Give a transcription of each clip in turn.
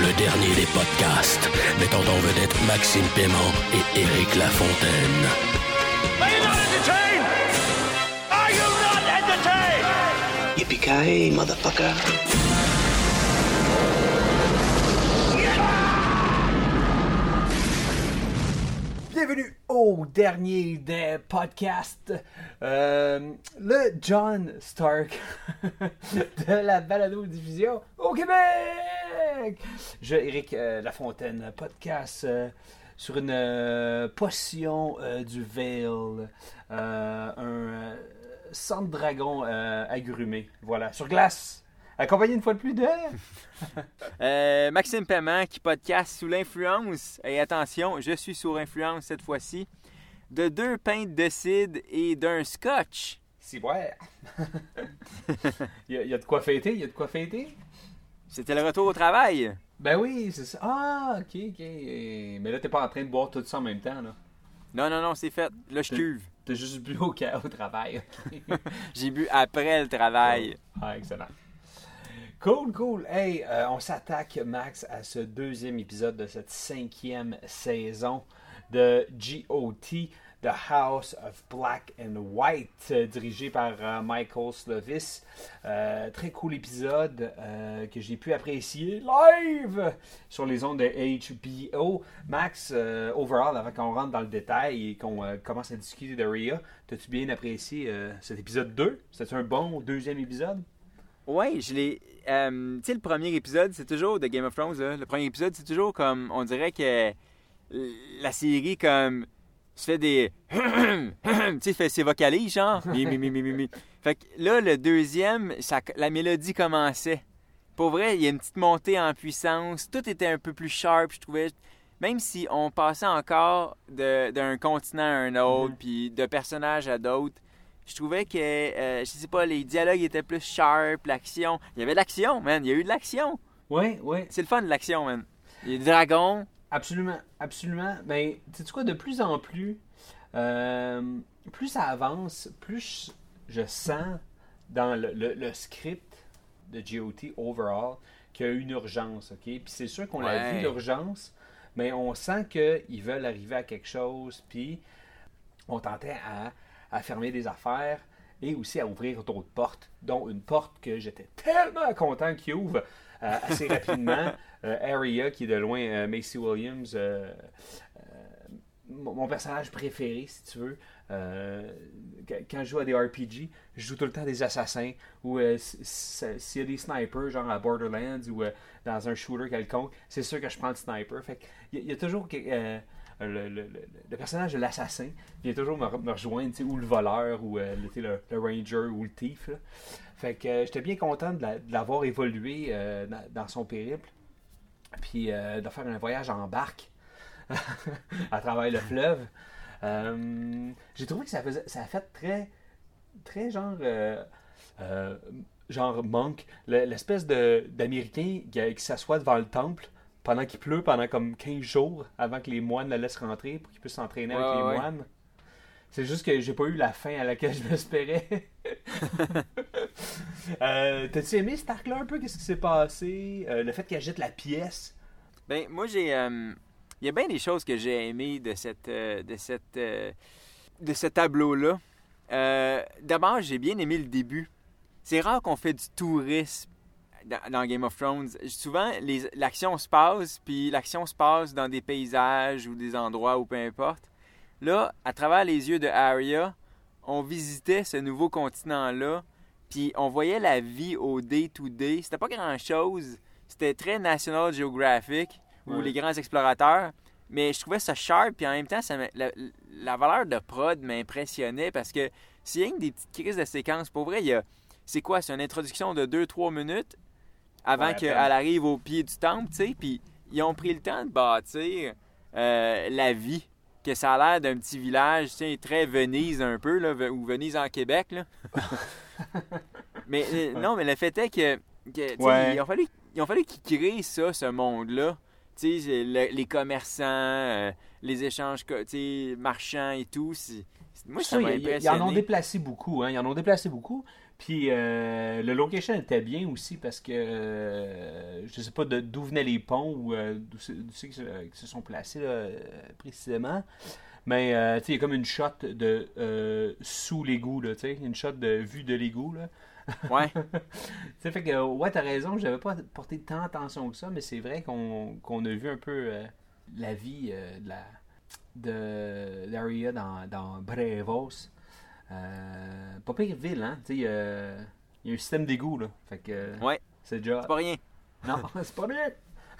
Le dernier des podcasts, mettant en vedette Maxime Paiement et Éric Lafontaine. Are you not entertained? Are you not entertained? Yippee-ki-yay, motherfucker. Bienvenue au dernier des podcasts. Euh, le John Stark de la balado-diffusion au Québec. Je, Éric euh, Lafontaine, podcast euh, sur une euh, potion du Veil, un sang de dragon agrumé. Voilà, sur glace. Accompagné une fois de plus de. Maxime Paiement qui podcast sous l'influence, et attention, je suis sous influence cette fois-ci, de deux pintes de cidre et d'un scotch. Si, ouais. Il y, a- il y a de quoi fêter, il y a de quoi fêter. C'était le retour au travail? Ben oui, c'est ça. Ah, ok, ok. Mais là, t'es pas en train de boire tout ça en même temps, là. Non, non, non, c'est fait. Là, je cuve. T'as juste bu au, travail. J'ai bu après le travail. ah, excellent. Cool, cool. Hey, euh, on s'attaque, Max, à ce deuxième épisode de cette cinquième saison de GOT, The House of Black and White, euh, dirigé par euh, Michael Slovis. Euh, très cool épisode que j'ai pu apprécier live sur les ondes de HBO. Max, overall, avant qu'on rentre dans le détail et qu'on commence à discuter de Rhea, t'as-tu bien apprécié cet épisode 2? C'était un bon deuxième épisode? Ouais, je l'ai. tu sais, le premier épisode, c'est toujours de Game of Thrones. Le premier épisode, c'est toujours comme. On dirait que la série, comme. Se fait des. tu sais, fait ses vocalises, genre. Fait que là, le deuxième, ça, la mélodie commençait. Pour vrai, il y a une petite montée en puissance. Tout était un peu plus sharp, je trouvais. Même si on passait encore de- d'un continent à un autre, puis de personnages à d'autres, je trouvais que, euh, je sais pas, les dialogues étaient plus sharp, l'action. Il y avait de l'action, man. Il y a eu de l'action. Oui, oui. C'est le fun de l'action, man. Il y a des dragons. Absolument, absolument. Ben, tu sais quoi, de plus en plus, euh, plus ça avance, plus je, sens dans le, le- le script de GOT overall qu'il y a une urgence, ok? Puis c'est sûr qu'on l'a Ouais. vu l'urgence, mais on sent qu'ils veulent arriver à quelque chose, puis on tentait à, à fermer des affaires et aussi à ouvrir d'autres portes, dont une porte que j'étais tellement content qu'il ouvre assez rapidement. Euh, Aria, qui est de loin euh, Macy Williams, euh, euh, mon personnage préféré, si tu veux. Euh, quand- je joue à des RPG, je joue tout le temps des assassins ou euh, s'il y a des snipers, genre à Borderlands ou euh, dans un shooter quelconque, c'est sûr que je prends le sniper. Fait il y, a- il y a toujours euh, le, le- le- personnage de l'assassin vient toujours me, re- me rejoindre, ou le voleur, ou euh, le, le- ranger, ou le thief. Fait que euh, j'étais bien content de la- de l'avoir évolué euh, dans, son périple, puis de faire un voyage en barque à travers le fleuve. J'ai trouvé que ça, faisait, ça a fait très, très genre, genre monk, Le- l'espèce d'Américain qui, qui s'assoit devant le temple pendant qu'il pleut, pendant comme 15 jours, avant que les moines le laissent rentrer pour qu'il puisse s'entraîner avec les ouais. moines. C'est juste que j'ai pas eu la fin à laquelle je m'espérais. euh, T'as-tu aimé cet arc-là un peu? Qu'est-ce qui s'est passé? Euh, le fait qu'elle jette la pièce? Ben, moi, j'ai. euh, Il y a bien des choses que j'ai aimées de cette. de cette. de ce tableau-là. D'abord, j'ai bien aimé le début. C'est rare qu'on fait du tourisme dans, dans Game of Thrones. Souvent, l'action se passe, puis l'action se passe dans des paysages ou des endroits ou peu importe. Là, à travers les yeux de Arya, on visitait ce nouveau continent-là, puis on voyait la vie au day-to-day. C'était pas grand-chose. C'était très National Geographic ou Ouais. les grands explorateurs. Mais je trouvais ça sharp, puis en même temps, ça la, la valeur de prod m'impressionnait parce que s'il y a une des petites crises de séquence, pour vrai, il y a. C'est quoi? C'est une introduction de 2-3 minutes avant Ouais, qu'elle arrive au pied du temple, tu sais, puis ils ont pris le temps de bâtir euh, la vie. Que ça a l'air d'un petit village, tu sais, très Venise un peu, là, ou Venise en Québec. Là. mais euh, non, mais le fait est que, que, Ouais. il a fallu, il a fallu qu'ils créent ça, ce monde-là. Tu sais, le- les commerçants, euh, les échanges co- tu sais, marchands et tout. moi, ça Ça, m'a ils, ils en ont impressionné. déplacé beaucoup. Hein, ils en ont déplacé beaucoup. Puis euh, le location était bien aussi parce que euh, je sais pas d'où venaient les ponts ou euh, d'où c'est qu'ils se, sont placés là, euh, précisément. Mais euh, il y a comme une shot de sous l'égout, là, une shot de vue de l'égout. Là. Ouais. Ça fait que, ouais, t'as raison, j'avais pas porté tant attention que ça, mais c'est vrai qu'on qu'on a vu un peu la vie de la de l'area dans, dans Brevos. Euh, pas pire ville, hein? Tu sais, euh, il y a un système d'égout, là. Fait que euh, Ouais. c'est déjà. C'est pas rien. Non, c'est pas bien.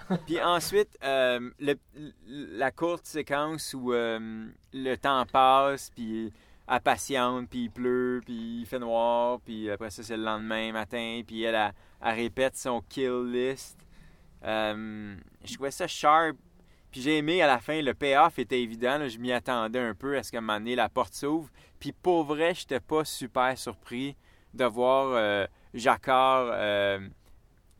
Puis ensuite, euh, le- la courte séquence où le temps passe, puis elle patiente, puis il pleut, puis il fait noir, puis après ça, c'est le lendemain matin, puis elle, elle, elle répète son kill list. Je trouvais ça sharp. Puis j'ai aimé à la fin, le payoff était évident. là, je m'y attendais un peu à ce qu'à un moment donné, la porte s'ouvre. Puis pour vrai, j'étais pas super surpris de voir euh, Jacquard euh,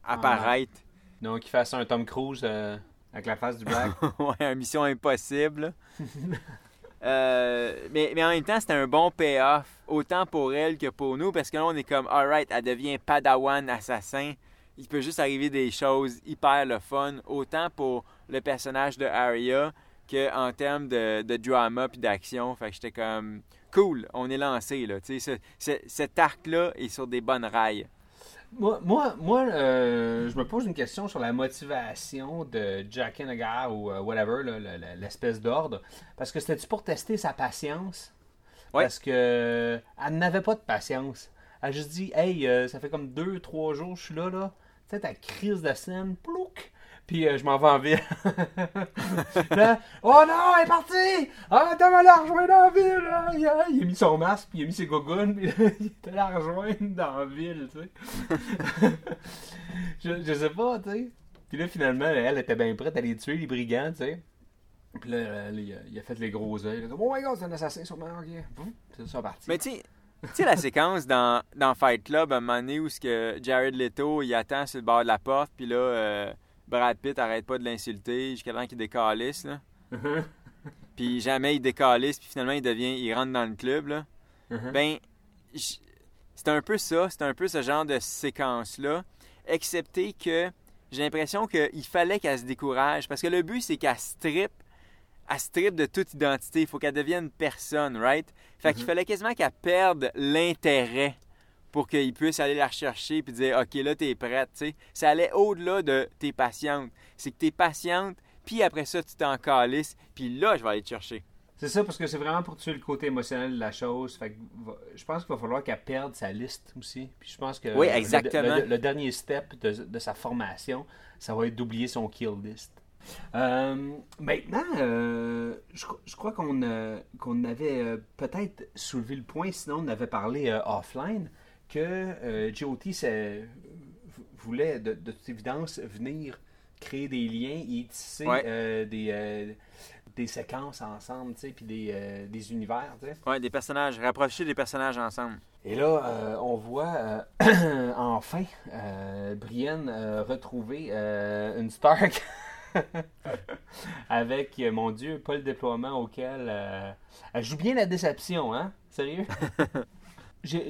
apparaître. Donc, il fasse un Tom Cruise euh, avec la face du black. ouais, une mission impossible. Euh, mais, mais en même temps, c'était un bon payoff, autant pour elle que pour nous, parce que là, on est comme, alright, elle devient padawan assassin. Il peut juste arriver des choses hyper le fun, autant pour le personnage de Arya que en termes de, de drama puis d'action. Fait que j'étais comme, cool, on est lancé, là. Tu sais, ce- ce- cet arc-là est sur des bonnes rails. Moi, moi, moi euh, je me pose une question sur la motivation de Jack Nagar ou euh, whatever, là, le- le- l'espèce d'ordre. Parce que c'était-tu pour tester sa patience? Ouais. Parce que euh, elle n'avait pas de patience. Elle a juste dit Hey, euh, ça fait comme deux, trois jours que je suis là, là. Tu sais, ta crise de scène, plouc! Puis euh, je m'en vais en ville. Oh non, elle est partie! Ah, t'as mal la rejoindre la ville! là. Il, a, mis son masque, puis il a mis ses gougounes, puis il était la rejoindre dans la ville, tu sais. je, je sais pas, tu sais. Puis là, finalement, elle était bien prête à les tuer, les brigands, tu sais. Puis là, là, il, a, fait les gros yeux. Oh my god, c'est un assassin sûrement, ok. C'est parti. Mais tu sais- la séquence dans, dans Fight Club, à un moment donné où que Jared Leto, il attend sur le bord de la porte, puis là, euh, Brad Pitt arrête pas de l'insulter jusqu'à temps qu'il décalisse, là. puis jamais il décalisse, puis finalement, il devient, il rentre dans le club, là. Mhm. Ben, c'est un peu ça, c'est un peu ce genre de séquence-là, excepté que j'ai l'impression qu'il fallait qu'elle se décourage, parce que le but, c'est qu'elle strip, elle strip de toute identité, il faut qu'elle devienne personne, right? Fait qu'il fallait quasiment qu'elle perde l'intérêt pour qu'il puisse aller la rechercher puis dire OK, là, t'es prête. Ça allait au-delà de t'es patiente. C'est que t'es patiente, puis après ça, tu t'en calisses, puis là, je vais aller te chercher. C'est ça, parce que c'est vraiment pour tuer le côté émotionnel de la chose. Fait que je pense qu'il va falloir qu'elle perde sa liste aussi. Puis je pense que Oui, exactement. Le, le dernier step de, de sa formation, ça va être d'oublier son kill list. Euh, maintenant, euh, je, cro- je crois qu'on euh, qu'on avait peut-être soulevé le point, sinon on avait parlé offline, que euh, c'est- voulait de, de toute évidence venir créer des liens et tisser Ouais. euh, des, euh, des séquences ensemble, tu sais, puis des, euh, des univers, tu sais. Ouais, des personnages, rapprocher des personnages ensemble. Et là, on voit enfin Brienne retrouver une Stark avec, mon Dieu, pas le déploiement auquel... elle joue bien la déception, hein? Sérieux?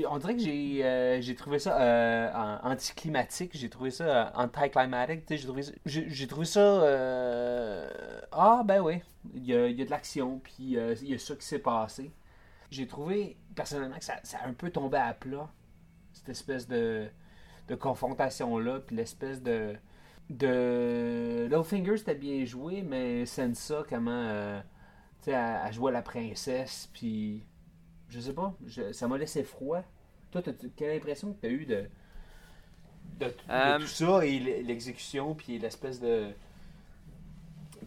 On dirait que j'ai euh, j'ai trouvé ça euh, anticlimatique, j'ai trouvé ça euh, anticlimatique, j'ai trouvé ça, j'ai trouvé ça euh, ah ben oui, il y a, y a de l'action, puis euh, il y a ça qui s'est passé. J'ai trouvé personnellement que ça, ça a un peu tombé à plat, cette espèce de, de confrontation-là, puis l'espèce de... de... Littlefinger, c'était bien joué, mais Sansa, comment... euh, tu sais, elle jouait la princesse, puis... Je sais pas, je- ça m'a laissé froid. Toi, t'as- quelle impression que tu as eu de, de, de Euh, tout ça et l'exécution, puis l'espèce de...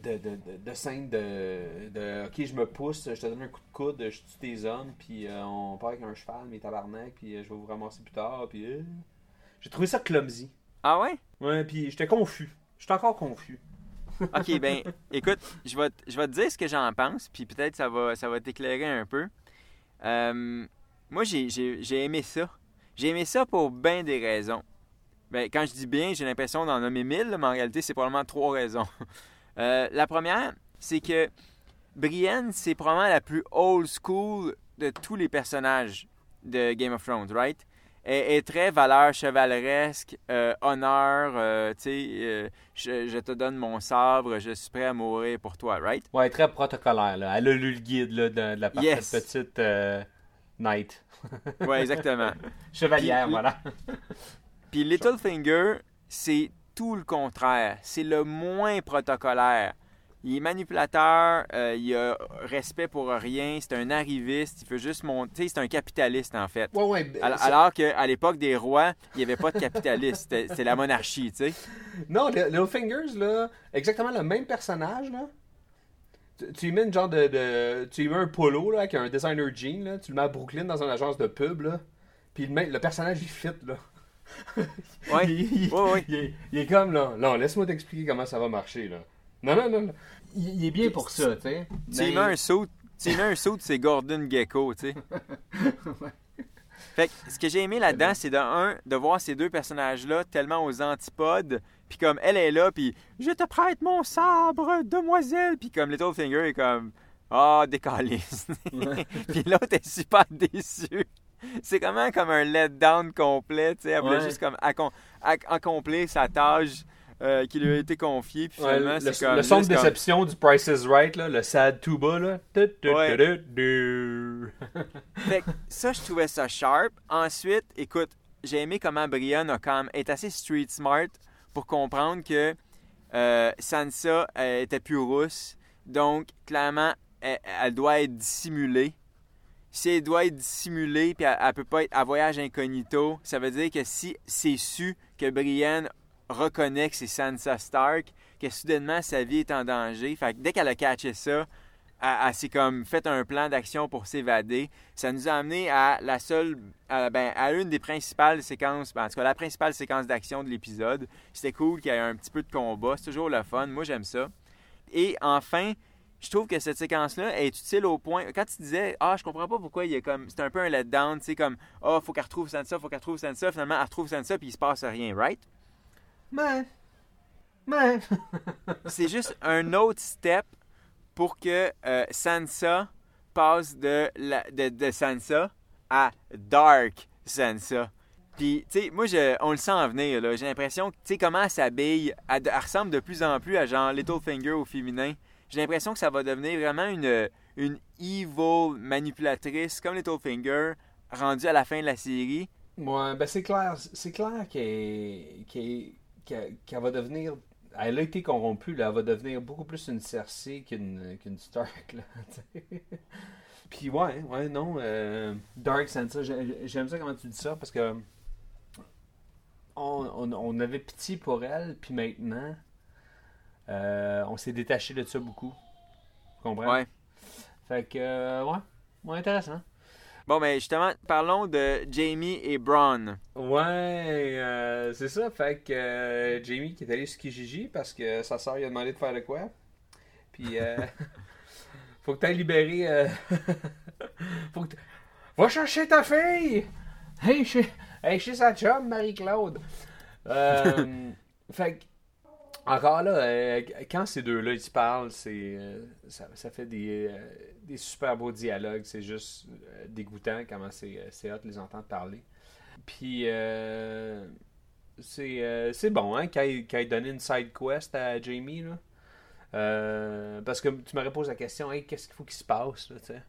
De, de, scène de, OK, je me pousse, je te donne un coup de coude, je tue tes hommes, puis euh, on part avec un cheval, mes tabarnak, puis euh, je vais vous ramasser plus tard, puis... J'ai trouvé ça clumsy. Ah ouais? Ouais, puis j'étais confus. J'étais encore confus. OK, ben, écoute, je vais, te- je vais te dire ce que j'en pense, puis peut-être ça va, ça va t'éclairer un peu. Euh, moi, j'ai- aimé ça. J'ai aimé ça pour bien des raisons. Ben, quand je dis bien, j'ai l'impression d'en nommer mille, mais en réalité, c'est probablement trois raisons. Euh, la première, c'est que Brienne, c'est probablement la plus old school de tous les personnages de Game of Thrones, right? Elle est très valeur chevaleresque, euh, honneur, euh, tu sais, euh, je, je te donne mon sabre, je suis prêt à mourir pour toi, right? Ouais, très protocolaire. Là. Elle a lu le guide là, de, de la Yes. petite knight. Ouais, exactement. Chevalière, Puis- voilà. Puis Littlefinger, c'est tout le contraire. C'est le moins protocolaire. Il est manipulateur, euh, il a respect pour rien, c'est un arriviste, il veut juste monter. C'est un capitaliste, en fait. Ouais, ouais. Alors, c'est- alors qu'à l'époque des rois, il n'y avait pas de capitaliste. C'était la monarchie, tu sais. Non, Li- Littlefinger's, là, exactement le même personnage, là. Tu, tu lui mets une genre de, de- Tu lui mets un polo, là, avec un designer jean, là. Tu le mets à Brooklyn dans une agence de pub, là. Puis le, personnage, il fit, là. Ouais. il, il- Ouais, ouais. il est, il est comme, là. Non, laisse-moi t'expliquer comment ça va marcher, là. Non, non, non. Il, il est bien pour ça, tu sais. Tu mets un saut, tu lui mets un saut, c'est Gordon Gecko, tu sais. Fait que ce que j'ai aimé là-dedans, c'est de un, de voir ces deux personnages-là tellement aux antipodes, puis comme elle est là, puis je te prête mon sabre, demoiselle, puis comme Littlefinger est comme ah décaliste. puis l'autre est super déçu. C'est comment comme un letdown complet, tu sais, elle voulait Ouais. juste comme ac- accomplir sa tâche euh, qui lui a été confiée, puis Ouais, finalement le, c'est comme le son de comme- déception du Price is Right, là, le sad tuba, là. Ouais. Fait que ça, je trouvais ça sharp. Ensuite, écoute, j'ai aimé comment Brian a quand même, est assez street smart pour comprendre que euh, Sansa euh, était plus rousse. Donc, clairement, elle, elle doit être dissimulée. Si elle doit être dissimulée puis elle, elle peut pas être à voyage incognito, ça veut dire que si c'est su que Brienne reconnaît que c'est Sansa Stark, que soudainement sa vie est en danger, fait que dès qu'elle a catché ça, elle, s'est comme fait un plan d'action pour s'évader. Ça nous a amené à la seule, à, ben, à une des principales séquences, ben, en tout cas la principale séquence d'action de l'épisode. C'était cool qu'il y ait un petit peu de combat, c'est toujours le fun, moi j'aime ça. Et enfin, je trouve que cette séquence-là est utile au point. Quand tu disais, ah, je comprends pas pourquoi il y a comme. C'est un peu un letdown, tu sais, comme, ah, faut qu'elle retrouve Sansa, faut qu'elle retrouve Sansa. Finalement, elle retrouve Sansa, puis il se passe rien, right? Mais. Mais. C'est juste un autre step pour que euh, Sansa passe de, la- de, de Sansa à Dark Sansa. Puis, tu sais, moi, je, on le sent en venir, là. J'ai l'impression que, tu sais, comment elle s'habille, elle, elle ressemble de plus en plus à genre Littlefinger au féminin. J'ai l'impression que ça va devenir vraiment une, une evil manipulatrice comme Littlefinger, rendue à la fin de la série. Ouais, ben c'est clair, c'est clair qu'elle qu'elle- qu'elle- va devenir. Elle a été corrompue, là, elle va devenir beaucoup plus une Cersei qu'une qu'une Stark, là. Puis ouais, ouais, non, euh, Dark Sansa, j'ai- j'aime ça comment tu dis ça parce que on, on- on avait pitié pour elle, puis maintenant, euh, on s'est détaché de ça beaucoup. Tu comprends? Ouais. Fait que, euh, ouais, ouais, intéressant. Bon, mais justement, parlons de Jamie et Braun. Ouais, euh, c'est ça. Fait que euh, Jamie qui est allé sur Kijiji parce que sa soeur lui a demandé de faire de quoi. Puis, euh, faut que tu ailles libérer. euh, faut que Va chercher ta fille! Hey, chez, hey, chez sa chum, Marie-Claude! Fait que, encore là, euh, quand ces deux-là ils parlent, c'est, euh, ça, fait des, euh, des super beaux dialogues. C'est juste euh, dégoûtant comment c'est, hot de les entendre parler. Puis, c'est, bon hein, qu'il ait, qu'il ait donné une side quest à Jamie. Là. Parce que tu m'aurais posé la question, hey, qu'est-ce qu'il faut qu'il se passe? Là, tu sais?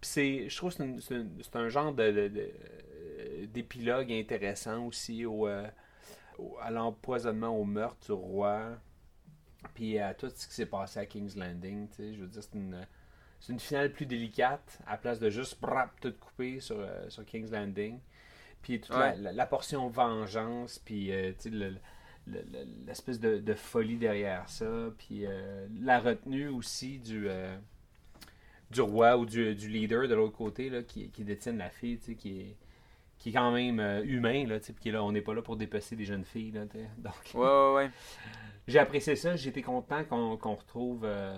Puis je trouve que c'est, un genre de, de- de- d'épilogue intéressant aussi au, au- à l'empoisonnement, au meurtre du roi, puis à tout ce qui s'est passé à King's Landing. tu sais. Je veux dire, c'est une, c'est une finale plus délicate, à place de juste brap, tout couper sur, euh, sur King's Landing. Puis toute la, Ouais. la- la portion vengeance, puis euh, tu sais, le- le- le- l'espèce de, de folie derrière ça, puis euh, la retenue aussi du, du roi ou du, du leader de l'autre côté là, qui, qui détient la fille, tu sais, qui est, qui est quand même euh, humain, là, tu qui est là, on n'est pas là pour dépecer des jeunes filles, là, tu. Donc, Ouais, ouais, ouais. j'ai apprécié ça, j'ai été content qu'on retrouve euh,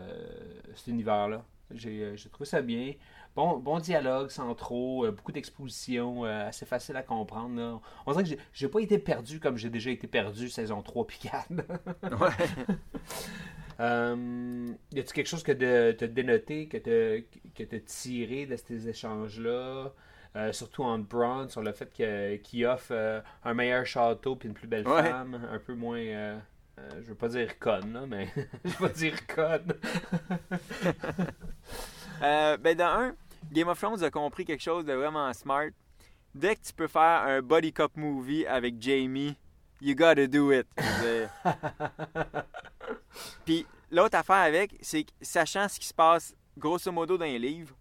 cet univers-là. J'ai euh, j'ai trouvé ça bien. Bon, bon dialogue, sans trop, beaucoup d'exposition, assez facile à comprendre. là. On dirait que j'ai- pas été perdu comme j'ai déjà été perdu saison 3 puis 4. Ouais. Euh, y a-tu quelque chose que de- t'as dénoté, que que t'as tiré de ces échanges-là? Euh, surtout en Braun, sur le fait que- qu'il offre euh, un meilleur château puis une plus belle Ouais. femme, un peu moins. euh, euh, je veux pas dire conne, là, mais je veux pas dire conne. Ben, dans un, Game of Thrones a compris quelque chose de vraiment smart. Dès que tu peux faire un body cop movie avec Jamie, you gotta do it. Puis l'autre affaire avec, c'est que sachant ce qui se passe grosso modo dans les livres,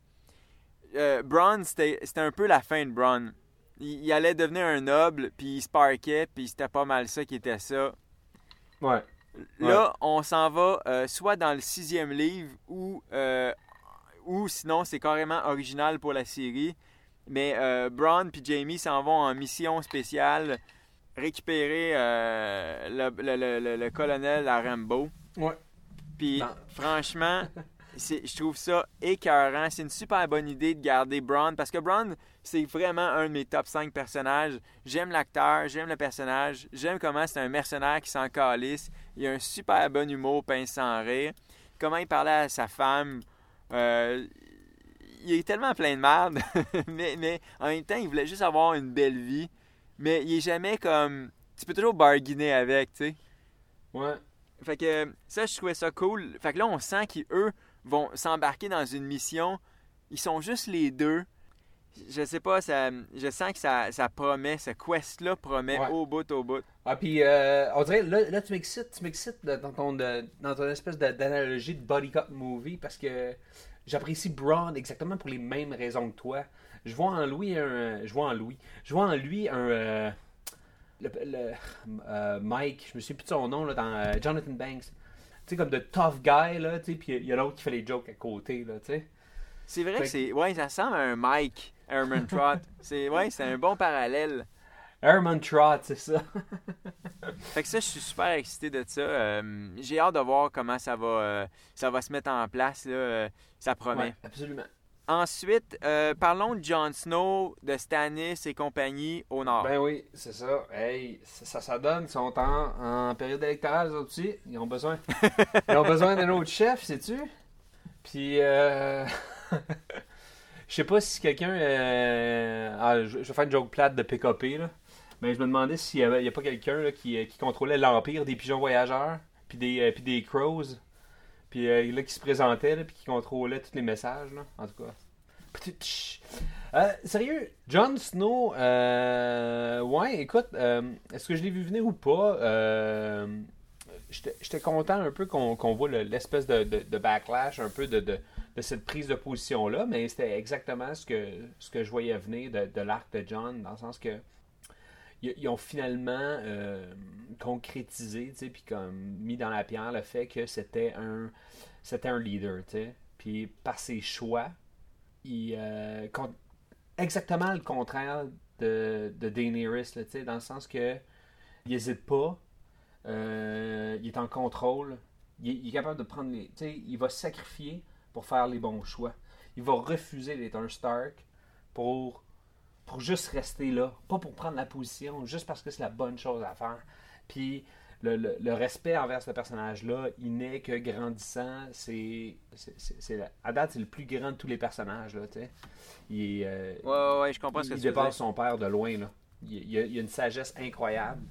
euh, Bronn, c'était un peu la fin de Bronn. Il, il allait devenir un noble, puis il sparkait, puis c'était pas mal ça qui était ça. Ouais. Là, on s'en va euh, soit dans le sixième livre ou, euh, ou sinon c'est carrément original pour la série. Mais euh, Braun puis Jamie s'en vont en mission spéciale récupérer le, le- le- le- le colonel à Rambo. Ouais. Puis franchement, je trouve ça écœurant. C'est une super bonne idée de garder Braun parce que Braun, c'est vraiment un de mes top 5 personnages. J'aime l'acteur, j'aime le personnage, j'aime comment c'est un mercenaire qui s'en calisse. Il a un super bon humour, pince sans rire. Comment il parlait à sa femme. Euh, il est tellement plein de merde, mais, mais en même temps, il voulait juste avoir une belle vie. Mais il est jamais comme. Tu peux toujours bargainer avec, tu sais. Ouais. Fait que ça, je trouvais ça cool. Fait que là, on sent qu'eux vont s'embarquer dans une mission. Ils sont juste les deux. Je sais pas, ça, je sens que ça, ça promet, ce quest-là promet Ouais. au bout, au bout. Ah, puis euh, on dirait, là, là tu m'excites, tu m'excites dans ton, dans ton espèce d'analogie de body cop movie parce que j'apprécie Braun exactement pour les mêmes raisons que toi. Je vois en lui un. Je vois en lui. Je vois en lui un. euh, le, le- euh, Mike, je me souviens plus de son nom, là, dans euh, Jonathan Banks. Sais, comme de tough guy, là, tu sais, puis il y a l'autre qui fait les jokes à côté, là, tu sais. C'est vrai Fait que c'est. Ouais, ça ressemble à un Mike Herman Trott. c'est ouais, c'est un bon parallèle. Herman Trott, c'est ça. Fait que ça, je suis super excité de ça. Euh, J'ai hâte de voir comment ça va, euh, ça va se mettre en place. Là. Euh, Ça promet. Ouais, absolument. Ensuite, euh, parlons de Jon Snow, de Stannis et compagnie au nord. Ben oui, c'est ça. Hey, ça, ça, donne. Ils sont en, en période électorale, aussi. Ils ont besoin. Ils ont besoin d'un autre chef, sais-tu? Puis, euh... je sais pas si quelqu'un. euh, Ah, je, vais faire une joke plate de PKP, là. Mais je me demandais s'il y, avait, il y a pas quelqu'un qui, euh, qui contrôlait l'empire des pigeons voyageurs, puis des, euh, puis des crows. Puis euh, là, qui se présentait, là, puis qui contrôlait tous les messages, là. En tout cas. Euh, sérieux, Jon Snow, euh, ouais, écoute, euh, est-ce que je l'ai vu venir ou pas? J'étais content un peu qu'on voit le- l'espèce de, backlash, un peu de, cette prise de position-là, mais c'était exactement ce que, je voyais venir de, l'arc de John, dans le sens que ils, ont finalement concrétisé, puis comme mis dans la pierre le fait que c'était un, leader. Puis par ses choix, il, euh, exactement le contraire de, de Daenerys, dans le sens que il hésite pas, euh, il est en contrôle, il, est- capable de prendre les, il va sacrifier pour faire les bons choix. Il va refuser d'être un Stark pour pour juste rester là, pas pour prendre la position, juste parce que c'est la bonne chose à faire. Puis le, le- le respect envers ce personnage-là, il n'est que grandissant. C'est, à date, c'est le plus grand de tous les personnages. Là, tu sais. il, euh, Ouais, ouais, ouais, je comprends ce que il tu veux dire. dépasse son père de loin. Là. Il, il a, il a une sagesse incroyable.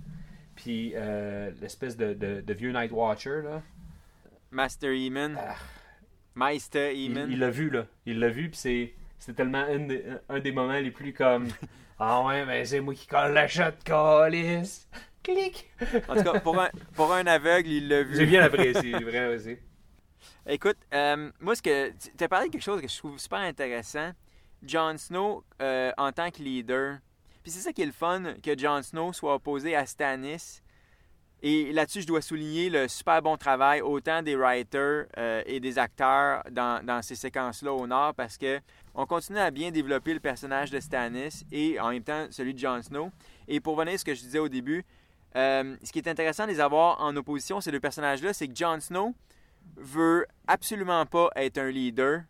Puis euh, l'espèce de, de- de vieux Night Watcher, là, Master Eamon. Ah. Meister il Eamon. il l'a vu, là. Il l'a vu, puis c'est, c'est tellement un des, un des moments les plus comme Ah ouais, mais c'est moi qui colle la shot, calice. Clic. En tout cas, pour un, pour un aveugle, il l'a vu. J'ai bien apprécié, vraiment aussi. Écoute, euh, moi, ce que tu as parlé de quelque chose que je trouve super intéressant. Jon Snow euh, en tant que leader. Puis c'est ça qui est le fun, que Jon Snow soit opposé à Stannis. Et là-dessus, je dois souligner le super bon travail autant des writers euh, et des acteurs dans, dans ces séquences-là au nord parce que on continue à bien développer le personnage de Stannis et en même temps celui de Jon Snow. Et pour venir à ce que je disais au début, euh, ce qui est intéressant de les avoir en opposition, ces deux personnages-là, c'est que Jon Snow veut absolument pas être un leader,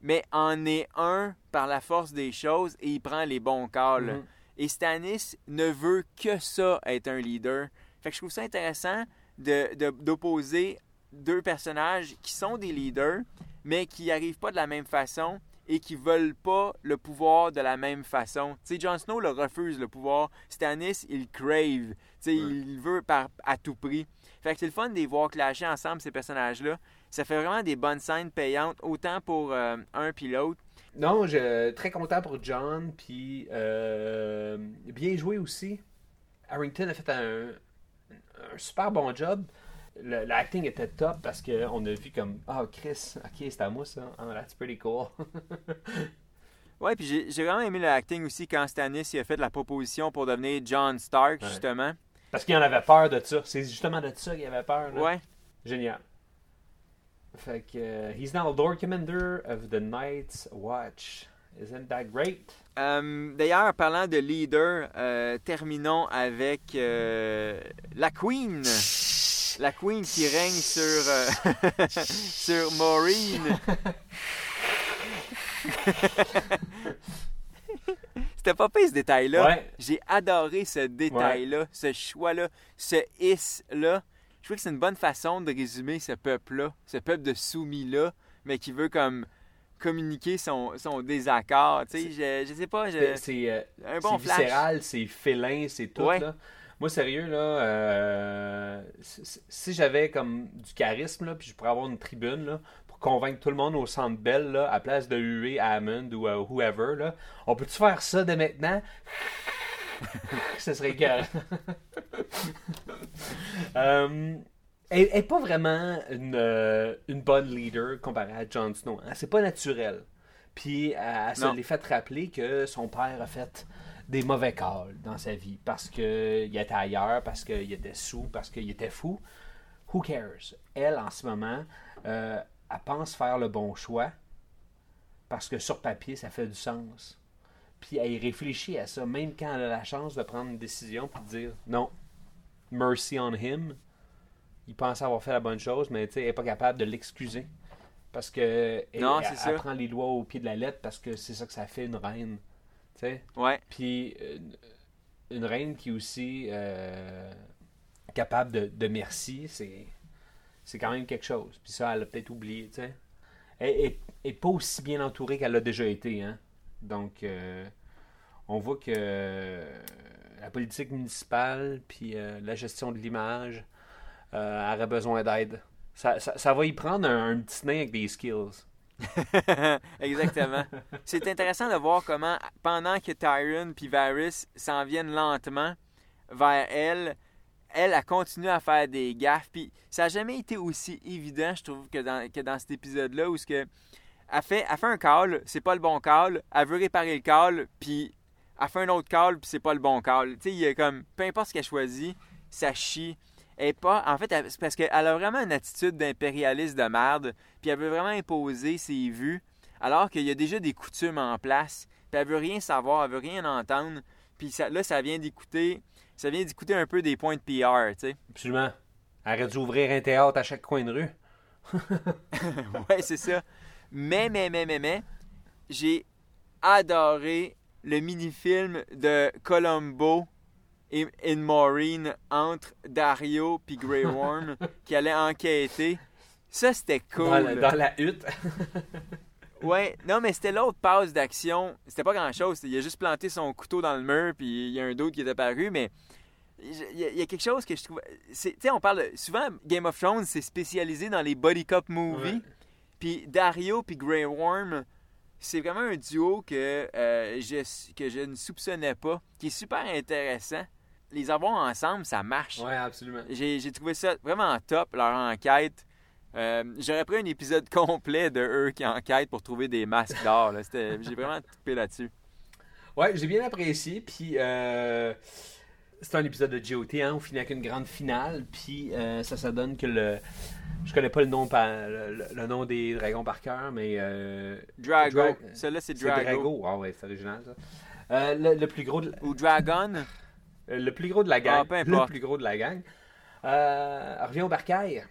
mais en est un par la force des choses et il prend les bons calls. Mhm. Et Stannis ne veut que ça, être un leader. Fait que je trouve ça intéressant de- de- d'opposer deux personnages qui sont des leaders, mais qui n'arrivent pas de la même façon et qui veulent pas le pouvoir de la même façon. Tu sais, Jon Snow le refuse, le pouvoir. Stannis, il crave. Tu sais, il veut par, à tout prix. Fait que c'est le fun de les voir clasher ensemble, ces personnages-là. Ça fait vraiment des bonnes scènes payantes, autant pour euh, un puis l'autre. Non, je très content pour John, puis euh, bien joué aussi. Harrington a fait un, un super bon job. Le- L'acting était top parce qu'on a vu comme Ah, Chris, ok, c'est à moi ça. Ah, that's pretty cool. Ouais, puis j'ai vraiment aimé le acting aussi quand Stannis il a fait la proposition pour devenir John Stark, Ouais. justement. parce qu'il en avait peur de ça. C'est justement de ça qu'il avait peur. là. Ouais. Génial. Fait que, euh, he's now Lord Commander of the Night's Watch. Isn't that great? Euh, D'ailleurs, parlant de leader, euh, terminons avec euh, la Queen. La Queen qui règne sur, euh, sur Maureen. C'était pas pire ce détail-là. Ouais. J'ai adoré ce détail-là, ce choix-là, ce is-là. Je trouve que c'est une bonne façon de résumer ce peuple-là, ce peuple de soumis-là, mais qui veut comme communiquer son, son désaccord. Tu sais, je, je sais pas. je- C'est- euh, un bon flash. viscéral, c'est félin, c'est tout. Ouais. Là. Moi, sérieux, là, euh, si, j'avais comme du charisme, là, puis je pourrais avoir une tribune là, pour convaincre tout le monde au centre belle, là, à place de huer Hammond ou euh, whoever, là, on peut-tu faire ça dès maintenant? Ce serait égal. euh, elle n'est pas vraiment une, une bonne leader comparée à Jon Snow. Hein. C'est pas naturel. Puis elle, elle se fait rappeler que son père a fait des mauvais calls dans sa vie parce qu'il était ailleurs, parce qu'il était sous, parce qu'il était fou. Who cares? Elle, en ce moment, euh, elle pense faire le bon choix parce que sur papier, ça fait du sens. Puis elle réfléchit à ça, même quand elle a la chance de prendre une décision puis de dire non, mercy on him. Il pense avoir fait la bonne chose, mais elle n'est pas capable de l'excuser. Parce que Non, elle- elle prend les lois au pied de la lettre parce que c'est ça que ça fait une reine. Sais? Ouais. Puis une, une reine qui est aussi euh, capable de, de merci, c'est, c'est quand même quelque chose. Puis ça, elle a peut-être oublié, tu sais. Elle n'est pas aussi bien entourée qu'elle l'a déjà été, hein. Donc, euh, on voit que euh, la politique municipale, puis euh, la gestion de l'image, euh, aurait besoin d'aide. Ça, ça, ça va y prendre un, un petit nain avec des skills. Exactement. C'est intéressant de voir comment, pendant que Tyron puis Varys s'en viennent lentement vers elle, elle a continué à faire des gaffes. Puis ça n'a jamais été aussi évident, je trouve, que dans, que dans cet épisode-là, où ce que elle fait, elle fait un call, c'est pas le bon call, elle veut réparer le call, puis elle fait un autre call, puis c'est pas le bon call. Tu sais, il y a comme, peu importe ce qu'elle choisit, ça chie. Est pas, en fait, c'est parce qu'elle a vraiment une attitude d'impérialiste de merde, puis elle veut vraiment imposer ses vues, alors qu'il y a déjà des coutumes en place, puis elle veut rien savoir, elle veut rien entendre, puis ça- là, ça vient d'écouter, ça vient d'écouter un peu des points de PR, tu sais. Absolument. Elle aurait dû ouvrir un théâtre à chaque coin de rue. ouais, c'est ça. Mais, mais, mais, mais, mais, j'ai adoré le mini-film de Columbo et, et Maureen entre Dario puis Grey Worm qui allait enquêter. Ça, c'était cool. Dans, la, dans la hutte. Ouais, non, mais c'était l'autre passe d'action. C'était pas grand-chose. Il a juste planté son couteau dans le mur, puis il y a un d'autre qui est apparu, mais il y, a- il y a quelque chose que je trouve... Tu sais, on parle... Souvent, Game of Thrones, c'est spécialisé dans les body cop movies. Ouais. Puis Dario puis Grey Worm, c'est vraiment un duo que, euh, je, que je ne soupçonnais pas, qui est super intéressant. Les avoir ensemble, ça marche. ouais, absolument. J'ai trouvé ça vraiment top, leur enquête. Euh, J'aurais pris un épisode complet de eux qui enquêtent pour trouver des masques d'or. J'ai vraiment trippé là-dessus. Ouais, j'ai bien apprécié. Puis, euh, c'est un épisode de GOT, hein, on finit avec une grande finale, puis euh, ça, ça donne que le. Je connais pas le nom, par- le, le nom des dragons par cœur, mais. euh, Drago. Dra- Celui-là, c'est c'est Drago. Drago. Ah ouais, c'est original ça. Le, le plus gros de, Ou Dragon. Euh, le plus gros de la gang. Ah, peu le plus gros de la gang. Euh, revient au bercail.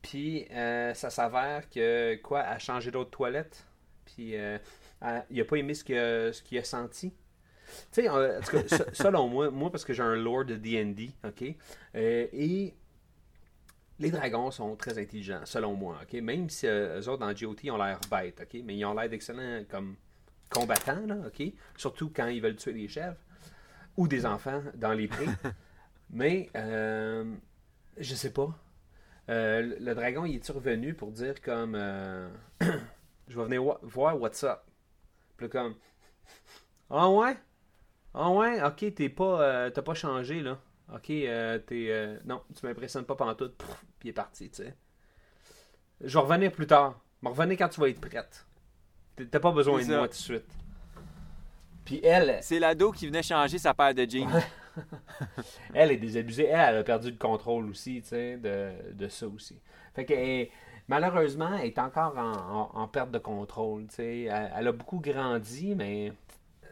Puis euh, ça s'avère que quoi, a changé d'autres toilettes? Puis euh, elle- il a pas aimé ce qu'il a, ce qu'il a senti? Tu sais, selon moi, moi parce que j'ai un lore de D&D, ok, et les dragons sont très intelligents, selon moi, ok, même si eux autres dans GOT ont l'air bêtes, ok, mais ils ont l'air d'excellents comme combattants, là, ok, surtout quand ils veulent tuer des chèvres ou des enfants dans les prés. mais euh, je sais pas. Euh, le- dragon, il est revenu pour dire comme euh, je vais venir voir what's up? Puis comme ah ouais, ah ouais, ok, t'es pas, euh, t'as pas changé là. Ok, euh, t'es, euh, non, tu m'impressionnes pas pantoute. Pff, Puis il est parti, tu sais. Je vais revenir plus tard. Je vais revenir quand tu vas être prête. T'as- pas besoin de moi tout de suite. Puis elle, C'est l'ado qui venait changer sa paire de jeans. elle est désabusée. Elle, elle a perdu le contrôle aussi, tu sais, de, de ça aussi. Fait que, malheureusement, elle est encore en, en- en perte de contrôle, tu sais. Elle, elle a beaucoup grandi, mais euh,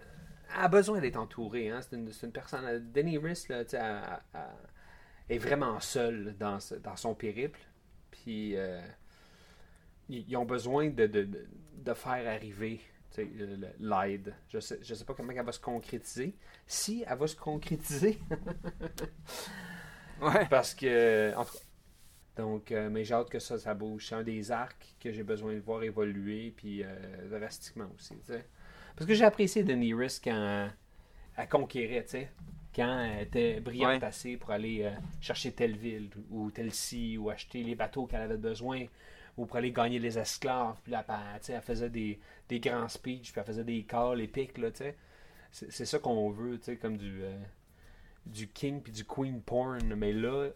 elle a besoin d'être entourée, hein. C'est une, personne... Daenerys, là, tu sais, elle, elle- elle est vraiment seule dans, son périple. Puis, euh, ils, ils ont besoin de, de, de- de faire arriver l'aide. Je sais, je sais pas comment elle va se concrétiser. Si elle va se concrétiser, Ouais. parce que. En tout cas. Donc, euh, mais j'ai hâte que ça, ça bouge. C'est un des arcs que j'ai besoin de voir évoluer, puis euh, drastiquement aussi. Parce que j'ai apprécié Daenerys quand elle conquérait, tu sais. Quand elle était brillante Ouais. assez pour aller euh, chercher telle ville ou telle ci, ou acheter les bateaux qu'elle avait besoin, ou pour aller gagner les esclaves. Puis là, elle, tu faisait des, des grands speeches, puis elle faisait des calls épiques, là, tu sais. C'est ça qu'on veut, tu sais, comme du, euh, du king puis du queen porn. Mais là,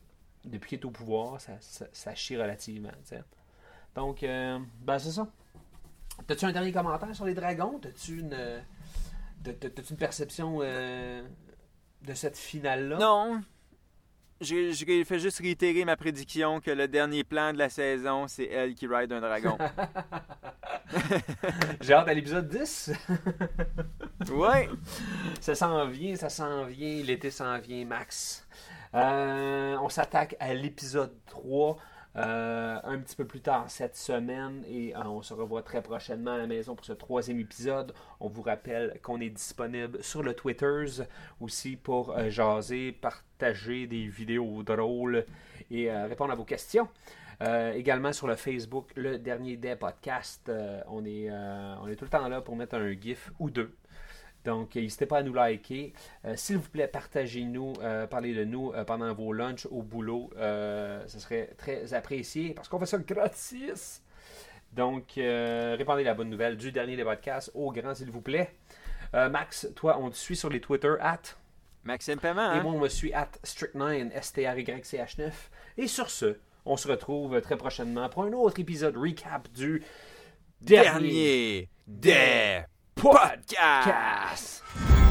depuis qu'il est au pouvoir, ça, ça, chie relativement, tu sais. Donc, euh, ben c'est ça. T'as-tu un dernier commentaire sur les dragons? T'as-tu une, euh, t'as- t'as-tu une perception euh, de cette finale-là? Non. Je, je fais juste réitérer ma prédiction que le dernier plan de la saison, c'est elle qui ride un dragon. J'ai hâte à l'épisode 10. ouais. Ça s'en vient, ça s'en vient, l'été s'en vient, max. Euh, on s'attaque à l'épisode 3 euh, un petit peu plus tard cette semaine et euh, on se revoit très prochainement à la maison pour ce troisième épisode. On vous rappelle qu'on est disponible sur le Twitters aussi pour euh, jaser, partager des vidéos drôles et répondre à vos questions. Également sur le Facebook, le dernier des podcasts, on, est, on est tout le temps là pour mettre un GIF ou deux. Donc, n'hésitez pas à nous liker. Euh, S'il vous plaît, partagez-nous, euh, parlez de nous euh, pendant vos lunchs au boulot. Ce serait très apprécié parce qu'on fait ça gratis. Donc, répandez la bonne nouvelle du dernier des podcasts au grand, s'il vous plaît. Max, toi, on te suit sur les Twitter, at, Maxime Paiement, et hein? moi, on me suit at Strict9, S-T-R-Y-C-H-9. Et sur ce, on se retrouve très prochainement pour un autre épisode recap du Dernier des podcasts. podcast.